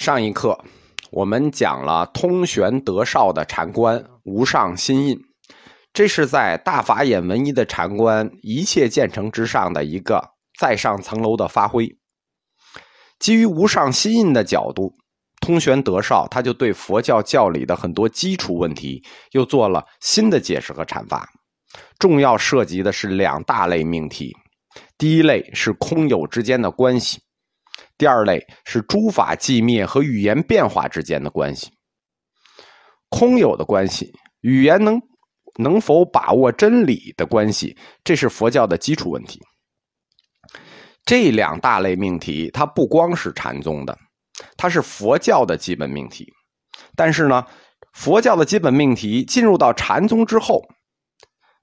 上一课我们讲了通玄德绍的禅观无上心印，这是在大法眼文一的禅观一切建成之上的一个再上层楼的发挥。基于无上心印的角度，通玄德绍他就对佛教教理的很多基础问题又做了新的解释和阐发。重要涉及的是两大类命题，第一类是空有之间的关系。第二类是诸法寂灭和语言变化之间的关系，空有的关系，语言能能否把握真理的关系，这是佛教的基础问题。这两大类命题，它不光是禅宗的，它是佛教的基本命题。但是呢，佛教的基本命题进入到禅宗之后，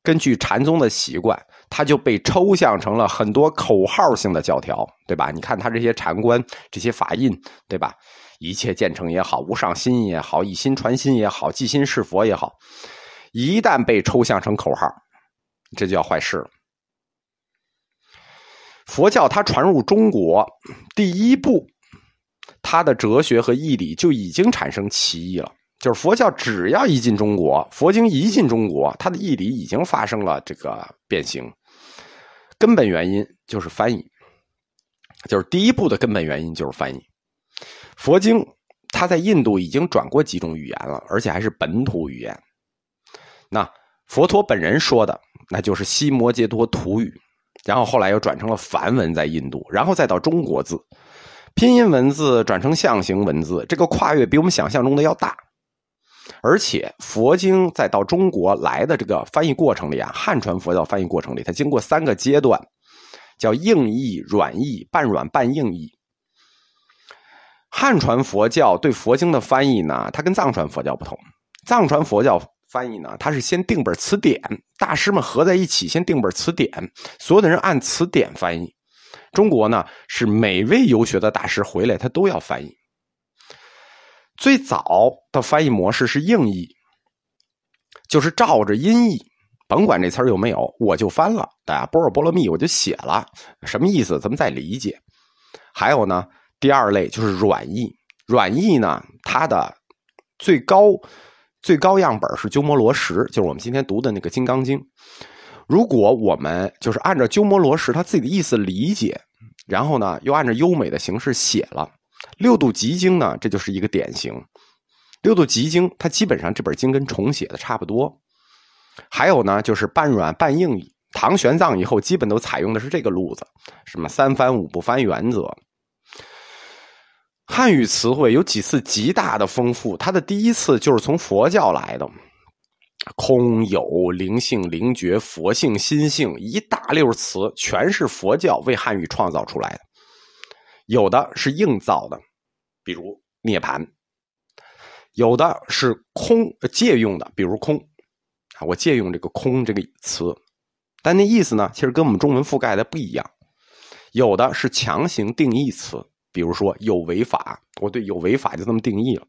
根据禅宗的习惯。它就被抽象成了很多口号性的教条，对吧？你看他这些禅观、这些法印，对吧？一切建成也好，无上心也好，以心传心也好，即心是佛也好，一旦被抽象成口号，这就要坏事了。佛教它传入中国第一步，它的哲学和义理就已经产生歧义了。就是佛教只要一进中国，佛经一进中国，它的义理已经发生了这个变形。根本原因就是翻译，就是第一步的根本原因就是翻译。佛经它在印度已经转过几种语言了，而且还是本土语言。那佛陀本人说的，那就是西摩揭陀土语，然后后来又转成了梵文在印度，然后再到中国字，拼音文字转成象形文字，这个跨越比我们想象中的要大。而且佛经再到中国来的这个翻译过程里啊，汉传佛教翻译过程里，它经过三个阶段，叫硬译、软译、半软半硬译。汉传佛教对佛经的翻译呢，它跟藏传佛教不同。藏传佛教翻译呢，它是先定本词典，大师们合在一起先定本词典，所有的人按词典翻译。中国呢，是每位游学的大师回来，他都要翻译。最早的翻译模式是硬译，就是照着音译，甭管这词儿有没有，我就翻了。大家波若波罗蜜，我就写了，什么意思？咱们再理解。还有呢，第二类就是软译，软译呢，它的最高最高样本是鸠摩罗什，就是我们今天读的那个《金刚经》。如果我们就是按照鸠摩罗什他自己的意思理解，然后呢，又按照优美的形式写了。六度集经呢，这就是一个典型。六度集经，它基本上这本经跟重写的差不多。还有呢，就是半软半硬。唐玄奘以后，基本都采用的是这个路子，什么三翻五不翻原则。汉语词汇有几次极大的丰富，它的第一次就是从佛教来的，空有灵性灵觉佛性心性一大溜词，全是佛教为汉语创造出来的。有的是硬造的，比如涅盘；有的是空借用的，比如空啊，我借用这个“空”这个词，但那意思呢，其实跟我们中文覆盖的不一样。有的是强行定义词，比如说有违法，我对有违法就这么定义了。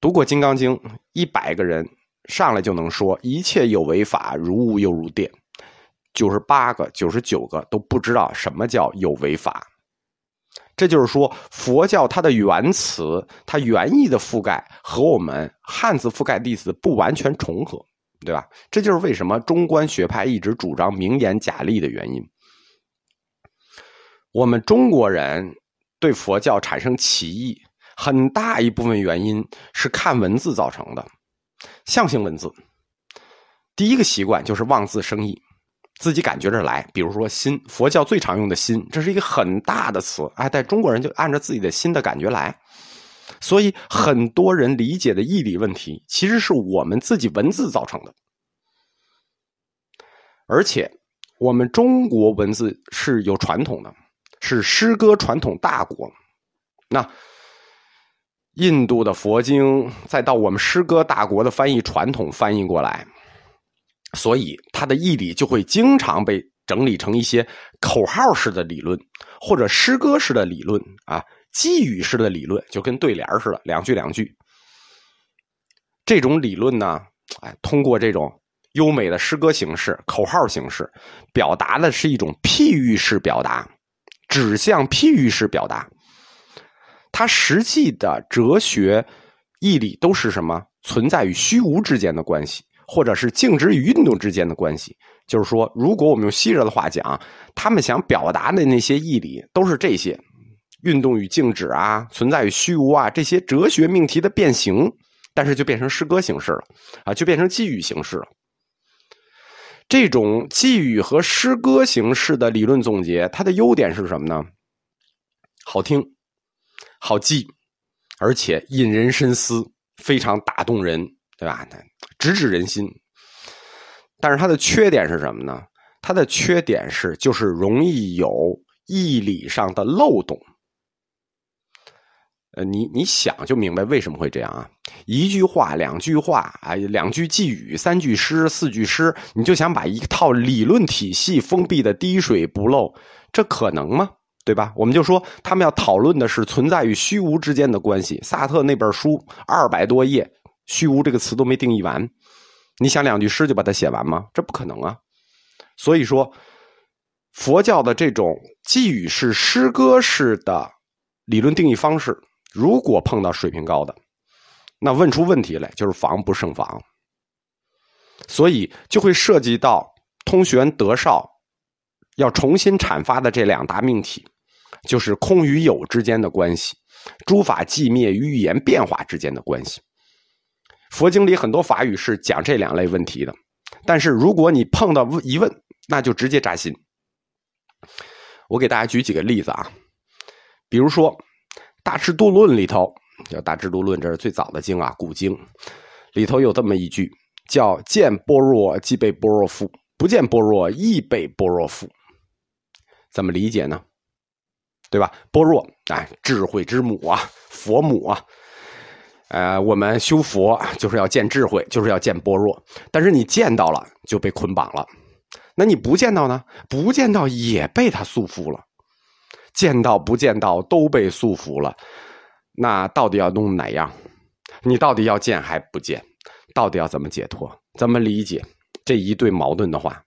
读过《金刚经》，一百个人上来就能说一切有为法，如雾又如电。九十八个、九十九个都不知道什么叫有为法，这就是说，佛教它的原词、它原意的覆盖和我们汉字覆盖的意思不完全重合，对吧？这就是为什么中观学派一直主张名言假立的原因。我们中国人对佛教产生歧义，很大一部分原因是看文字造成的，象形文字。第一个习惯就是望字生义。自己感觉着来，比如说“心”，佛教最常用的“心”，这是一个很大的词，哎，但中国人就按照自己的心的感觉来，所以很多人理解的义理问题，其实是我们自己文字造成的。而且，我们中国文字是有传统的，是诗歌传统大国。那印度的佛经，再到我们诗歌大国的翻译传统翻译过来。所以，他的义理就会经常被整理成一些口号式的理论，或者诗歌式的理论啊，寄语式的理论，就跟对联似的，两句两句。这种理论呢，哎，通过这种优美的诗歌形式、口号形式，表达的是一种譬喻式表达，指向譬喻式表达。它实际的哲学义理都是什么？存在与虚无之间的关系，或者是静止与运动之间的关系。就是说，如果我们用西热的话讲，他们想表达的那些义理都是这些：运动与静止啊，存在与虚无啊，这些哲学命题的变形，但是就变成诗歌形式了啊，就变成寄语形式了。这种寄语和诗歌形式的理论总结，它的优点是什么呢？好听，好记，而且引人深思，非常打动人，对吧？直指人心。但是它的缺点是什么呢？它的缺点是就是容易有义理上的漏洞。呃，你你想就明白为什么会这样啊？一句话、两句话啊，两句寄语、三句诗、四句诗，你就想把一套理论体系封闭的滴水不漏，这可能吗？对吧？我们就说他们要讨论的是存在与虚无之间的关系。萨特那本书二百多页，虚无这个词都没定义完，你想两句诗就把它写完吗？这不可能啊！所以说，佛教的这种寄语式、诗歌式的理论定义方式。如果碰到水平高的，那问出问题来就是防不胜防，所以就会涉及到通玄德绍要重新阐发的这两大命题，就是空与有之间的关系，诸法寂灭与语言变化之间的关系。佛经里很多法语是讲这两类问题的，但是如果你碰到疑问，那就直接扎心。我给大家举几个例子啊，比如说。大智度论里头叫大智度论，这是最早的经啊，古经里头有这么一句，叫见般若即被般若覆，不见般若亦被般若覆。怎么理解呢？对吧？般若哎，智慧之母啊，佛母啊。呃，我们修佛就是要见智慧，就是要见般若。但是你见到了就被捆绑了，那你不见到呢？不见到也被他束缚了。见到不见到都被束缚了，那到底要弄哪样？你到底要见还不见？到底要怎么解脱？怎么理解这一对矛盾的话？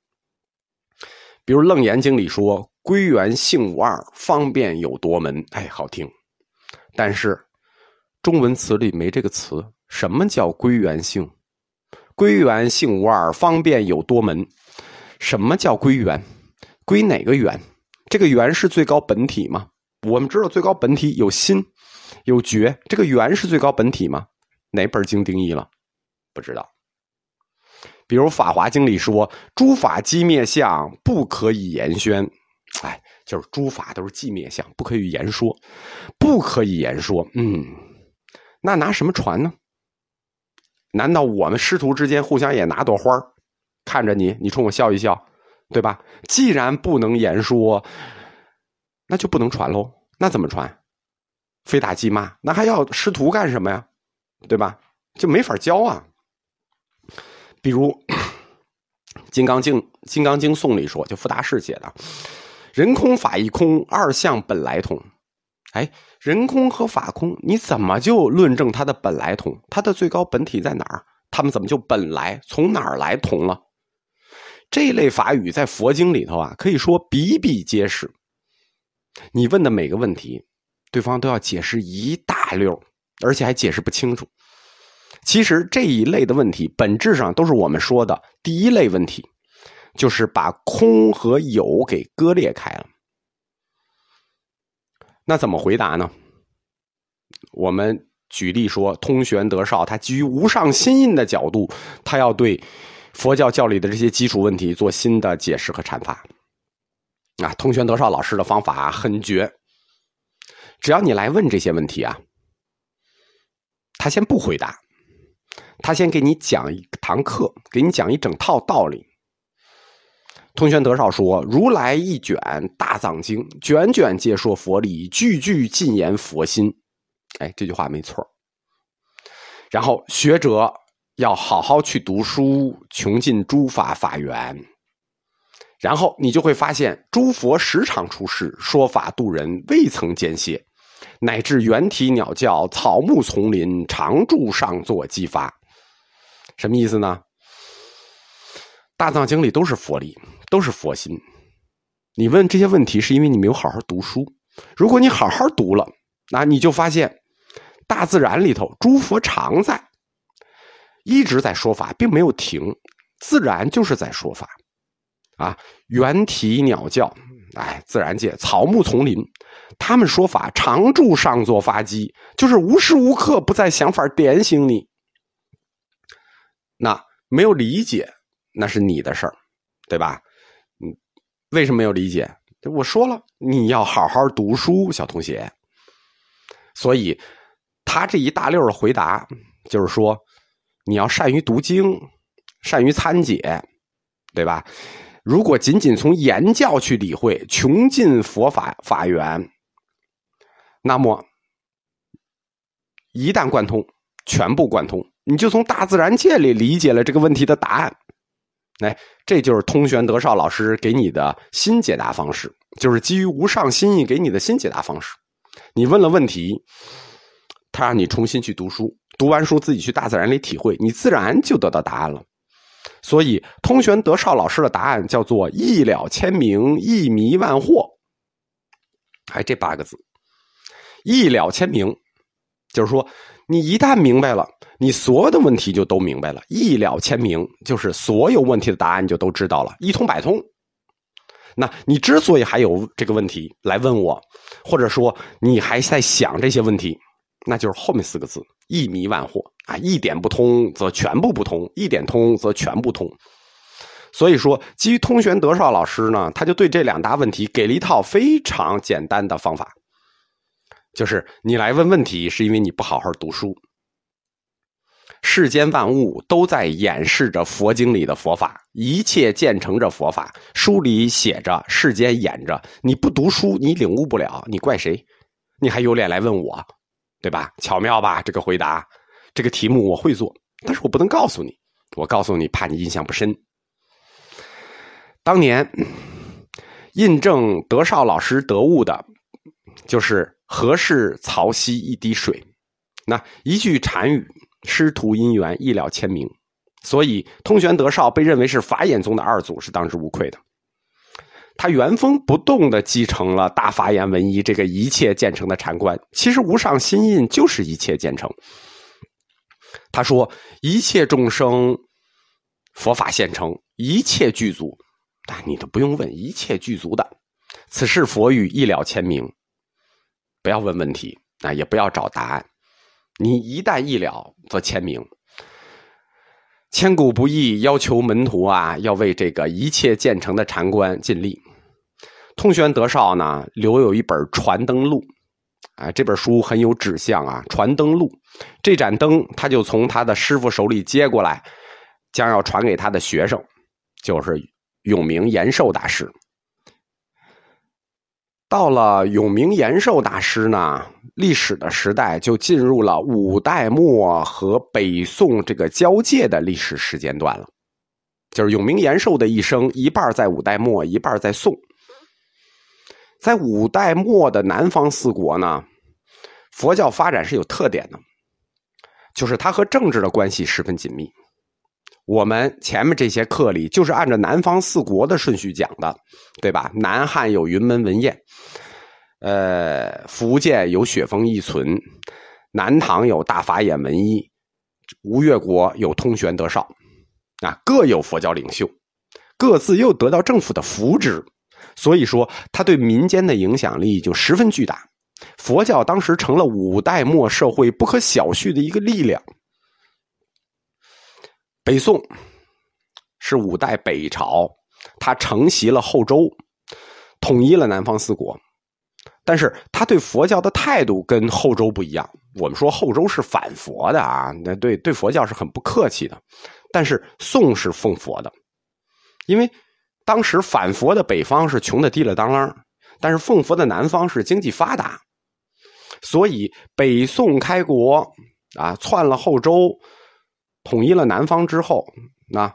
比如《楞严经》里说“归元性无二，方便有多门”，哎，好听。但是中文词里没这个词。什么叫归元性？归元性无二，方便有多门。什么叫归元？归哪个元？这个元是最高本体吗？我们知道最高本体有心，有觉。这个元是最高本体吗？哪本经定义了？不知道。比如《法华经》里说：“诸法寂灭相，不可以言宣。”哎，就是诸法都是寂灭相，不可以言说，不可以言说。嗯，那拿什么传呢？难道我们师徒之间互相也拿朵花看着你，你冲我笑一笑？对吧？既然不能言说，那就不能传喽。那怎么传？非打即骂，那还要师徒干什么呀？对吧？就没法教啊。比如《金刚经》《金刚经颂》里说，就傅大士写的“人空法亦空，二相本来同”。哎，人空和法空，你怎么就论证它的本来同？它的最高本体在哪儿？他们怎么就本来从哪儿来同了？这类法语在佛经里头啊，可以说比比皆是。你问的每个问题，对方都要解释一大溜，而且还解释不清楚。其实这一类的问题，本质上都是我们说的第一类问题，就是把空和有给割裂开了。那怎么回答呢？我们举例说，通玄德绍他基于无上心印的角度，他要对。佛教教理的这些基础问题做新的解释和阐发，啊，通玄德绍老师的方法很绝。只要你来问这些问题啊，他先不回答，他先给你讲一堂课，给你讲一整套道理。通玄德绍说：“如来一卷大藏经，卷卷皆说佛理，句句尽言佛心。”哎，这句话没错。然后学者。要好好去读书，穷尽诸法法源，然后你就会发现，诸佛时常出世，说法度人，未曾间歇，乃至猿啼鸟叫、草木丛林，常住上座激发。什么意思呢？大藏经里都是佛理，都是佛心。你问这些问题，是因为你没有好好读书。如果你好好读了，那你就发现，大自然里头诸佛常在，一直在说法，并没有停。自然就是在说法，啊，猿啼鸟叫，哎，自然界草木丛林，他们说法常住上座发机，就是无时无刻不在想法点醒你。那没有理解，那是你的事儿，对吧？为什么没有理解？我说了，你要好好读书，小同学。所以，他这一大溜的回答就是说，你要善于读经。善于参解，对吧？如果仅仅从言教去理会，穷尽佛法法源，那么一旦贯通，全部贯通，你就从大自然界里理解了这个问题的答案。哎，这就是通玄德绍老师给你的新解答方式，就是基于无上心意给你的新解答方式。你问了问题，他让你重新去读书，读完书自己去大自然里体会，你自然就得到答案了。所以，通玄德绍老师的答案叫做“一了千明，一迷万惑”。哎，这八个字，“一了千明”，就是说，你一旦明白了，你所有的问题就都明白了。“一了千明”就是所有问题的答案就都知道了，一通百通。那你之所以还有这个问题来问我，或者说你还在想这些问题，那就是后面四个字。一迷万惑啊！一点不通则全部不通，一点通则全部通。所以说，基于通玄德绍老师呢，他就对这两大问题给了一套非常简单的方法，就是你来问问题，是因为你不好好读书。世间万物都在演示着佛经里的佛法，一切建成着佛法。书里写着，世间演着，你不读书，你领悟不了，你怪谁？你还有脸来问我？对吧？巧妙吧？这个回答，这个题目我会做，但是我不能告诉你。我告诉你，怕你印象不深。当年印证德绍老师得悟的，就是“何事曹溪一滴水”，那一句禅语，师徒因缘一了千明。所以，通玄德绍被认为是法眼宗的二祖，是当之无愧的。他原封不动的继承了大法眼文一这个一切建成的禅观。其实无上心印就是一切建成。他说：“一切众生，佛法现成，一切具足。但你都不用问，一切具足的。此事佛语一了千明。不要问问题啊，也不要找答案。你一旦一了，则签名。千古不易，要求门徒啊，要为这个一切建成的禅观尽力。”通玄德绍呢，留有一本《传灯录》，啊，这本书很有指向啊，《传灯录》这盏灯，他就从他的师傅手里接过来，将要传给他的学生，就是永明延寿大师。到了永明延寿大师呢，历史的时代就进入了五代末和北宋这个交界的历史时间段了，就是永明延寿的一生，一半在五代末，一半在宋。在五代末的南方四国呢，佛教发展是有特点的，就是它和政治的关系十分紧密。我们前面这些课里就是按照南方四国的顺序讲的，对吧？南汉有云门文彦，呃，福建有雪峰一存，南唐有大法眼文一，吴越国有通玄德绍，啊，各有佛教领袖，各自又得到政府的扶植。所以说，他对民间的影响力就十分巨大。佛教当时成了五代末社会不可小觑的一个力量。北宋是五代北朝，他承袭了后周，统一了南方四国。但是他对佛教的态度跟后周不一样。我们说后周是反佛的啊，那对对佛教是很不客气的。但是宋是奉佛的，因为。当时反佛的北方是穷的滴了当啷，但是奉佛的南方是经济发达，所以北宋开国啊，篡了后周，统一了南方之后，那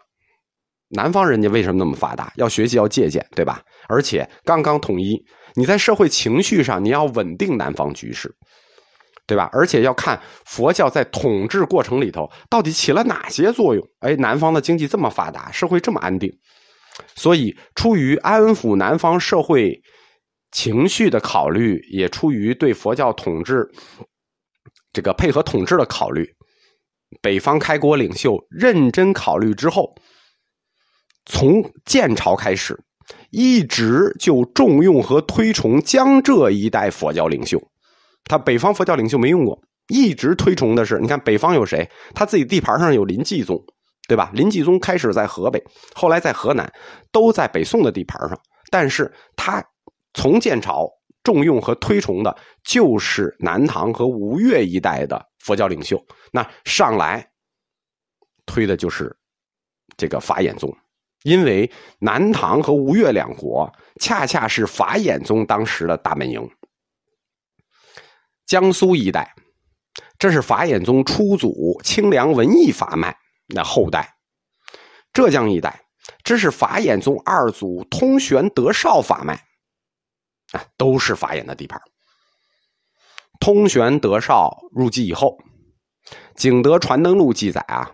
南方人家为什么那么发达？要学习，要借鉴，对吧？而且刚刚统一，你在社会情绪上你要稳定南方局势，对吧？而且要看佛教在统治过程里头到底起了哪些作用。哎，南方的经济这么发达，社会这么安定。所以，出于安抚南方社会情绪的考虑，也出于对佛教统治这个配合统治的考虑。北方开国领袖认真考虑之后，从建朝开始，一直就重用和推崇江浙一带佛教领袖。他北方佛教领袖没用过，一直推崇的是，你看北方有谁？他自己地盘上有林济宗，对吧？林济宗开始在河北，后来在河南，都在北宋的地盘上。但是他从建朝重用和推崇的就是南唐和吴越一带的佛教领袖。那上来推的就是这个法眼宗，因为南唐和吴越两国恰恰是法眼宗当时的大本营。江苏一带，这是法眼宗初祖清凉文艺法脉那后代；浙江一带，这是法眼宗二祖通玄德绍法脉，啊，都是法眼的地盘。通玄德绍入籍以后，《景德传灯录》记载啊，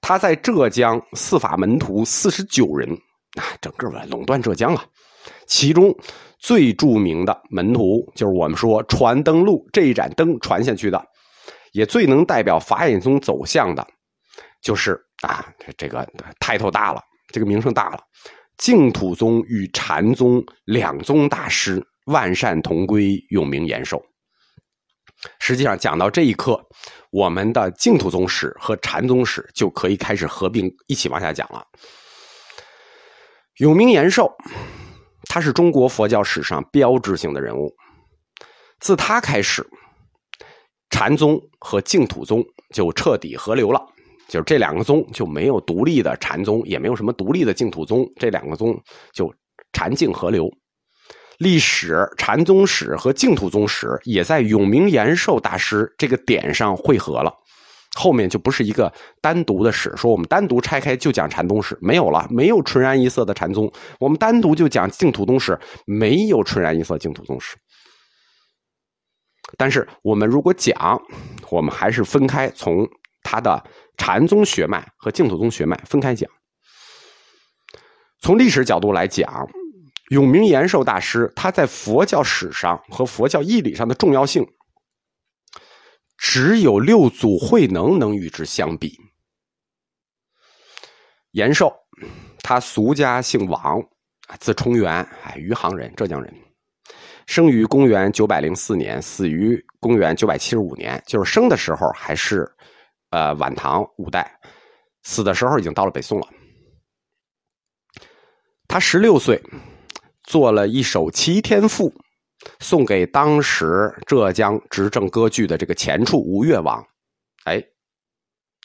他在浙江四法门徒四十九人，啊，整个垄断浙江啊，其中。最著名的门徒就是我们说传灯录这一盏灯传下去的，也最能代表法眼宗走向的，就是啊，这个抬头大了，这个名声大了。净土宗与禅宗两宗大师万善同归，永明延寿。实际上讲到这一刻，我们的净土宗史和禅宗史就可以开始合并一起往下讲了。永明延寿。他是中国佛教史上标志性的人物，自他开始，禅宗和净土宗就彻底合流了，就是这两个宗就没有独立的禅宗，也没有什么独立的净土宗，这两个宗就禅净合流。历史禅宗史和净土宗史也在永明延寿大师这个点上汇合了。后面就不是一个单独的史，说我们单独拆开就讲禅宗史，没有了，没有纯然一色的禅宗。我们单独就讲净土宗史，没有纯然一色净土宗史。但是我们如果讲，我们还是分开从他的禅宗血脉和净土宗血脉分开讲。从历史角度来讲，永明延寿大师他在佛教史上和佛教义理上的重要性。只有六祖慧能能与之相比。延寿，他俗家姓王，字冲元，哎，余杭人，浙江人，生于公元九百零四年，死于公元九百七十五年，就是生的时候还是呃晚唐五代，死的时候已经到了北宋了。他十六岁，做了一首《齐天赋》。送给当时浙江执政割据的这个前处吴越王，哎，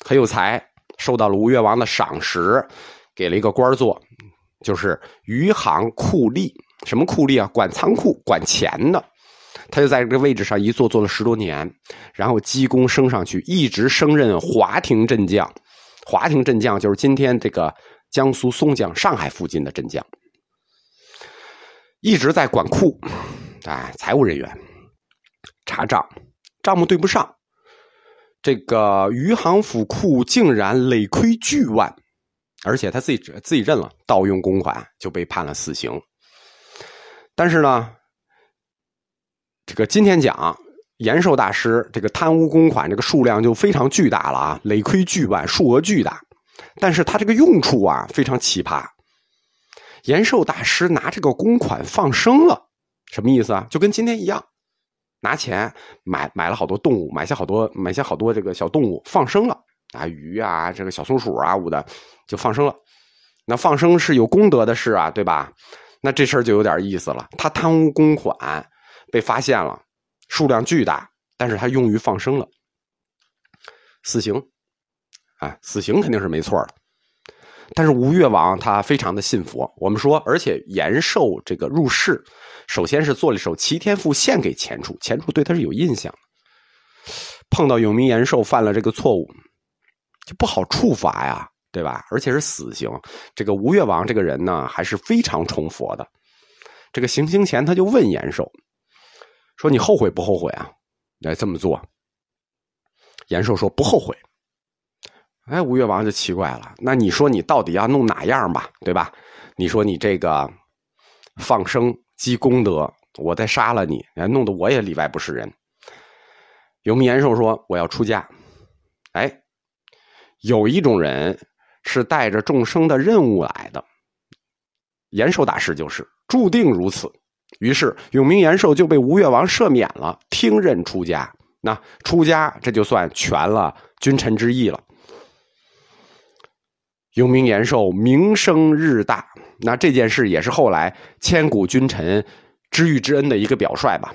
很有才，受到了吴越王的赏识，给了一个官做，就是余杭库吏。什么库吏啊？管仓库、管钱的。他就在这个位置上一坐坐了十多年，然后积功升上去，一直升任华亭镇将。华亭镇将就是今天这个江苏松江、上海附近的镇将，一直在管库。哎，财务人员查账，账目对不上，这个余杭府库竟然累亏巨万，而且他自己自己认了盗用公款，就被判了死刑。但是呢，这个今天讲延寿大师这个贪污公款这个数量就非常巨大了啊，累亏巨万，数额巨大。但是他这个用处啊非常奇葩，延寿大师拿这个公款放生了。什么意思啊？就跟今天一样，拿钱买买了好多动物，买下好多买下好多这个小动物放生了啊，鱼啊，这个小松鼠啊，五的就放生了。那放生是有功德的事啊，对吧？那这事儿就有点意思了。他贪污公款被发现了，数量巨大，但是他用于放生了，死刑啊，死刑肯定是没错的。但是吴越王他非常的信佛，我们说，而且延寿这个入世，首先是做了一首《齐天赋》献给钱楚，钱楚对他是有印象。碰到永明延寿犯了这个错误，就不好处罚呀，对吧？而且是死刑。这个吴越王这个人呢，还是非常崇佛的。这个行刑前他就问延寿，说：“你后悔不后悔啊？来这么做？”延寿说：“不后悔。”哎，吴越王就奇怪了。那你说你到底要弄哪样吧，对吧？你说你这个放生积功德，我再杀了你，弄得我也里外不是人。永明延寿说：“我要出家。”哎，有一种人是带着众生的任务来的，延寿大师就是注定如此。于是永明延寿就被吴越王赦免了，听任出家。那出家这就算全了君臣之义了。永明延寿名声日大，那这件事也是后来千古君臣知遇之恩的一个表率吧。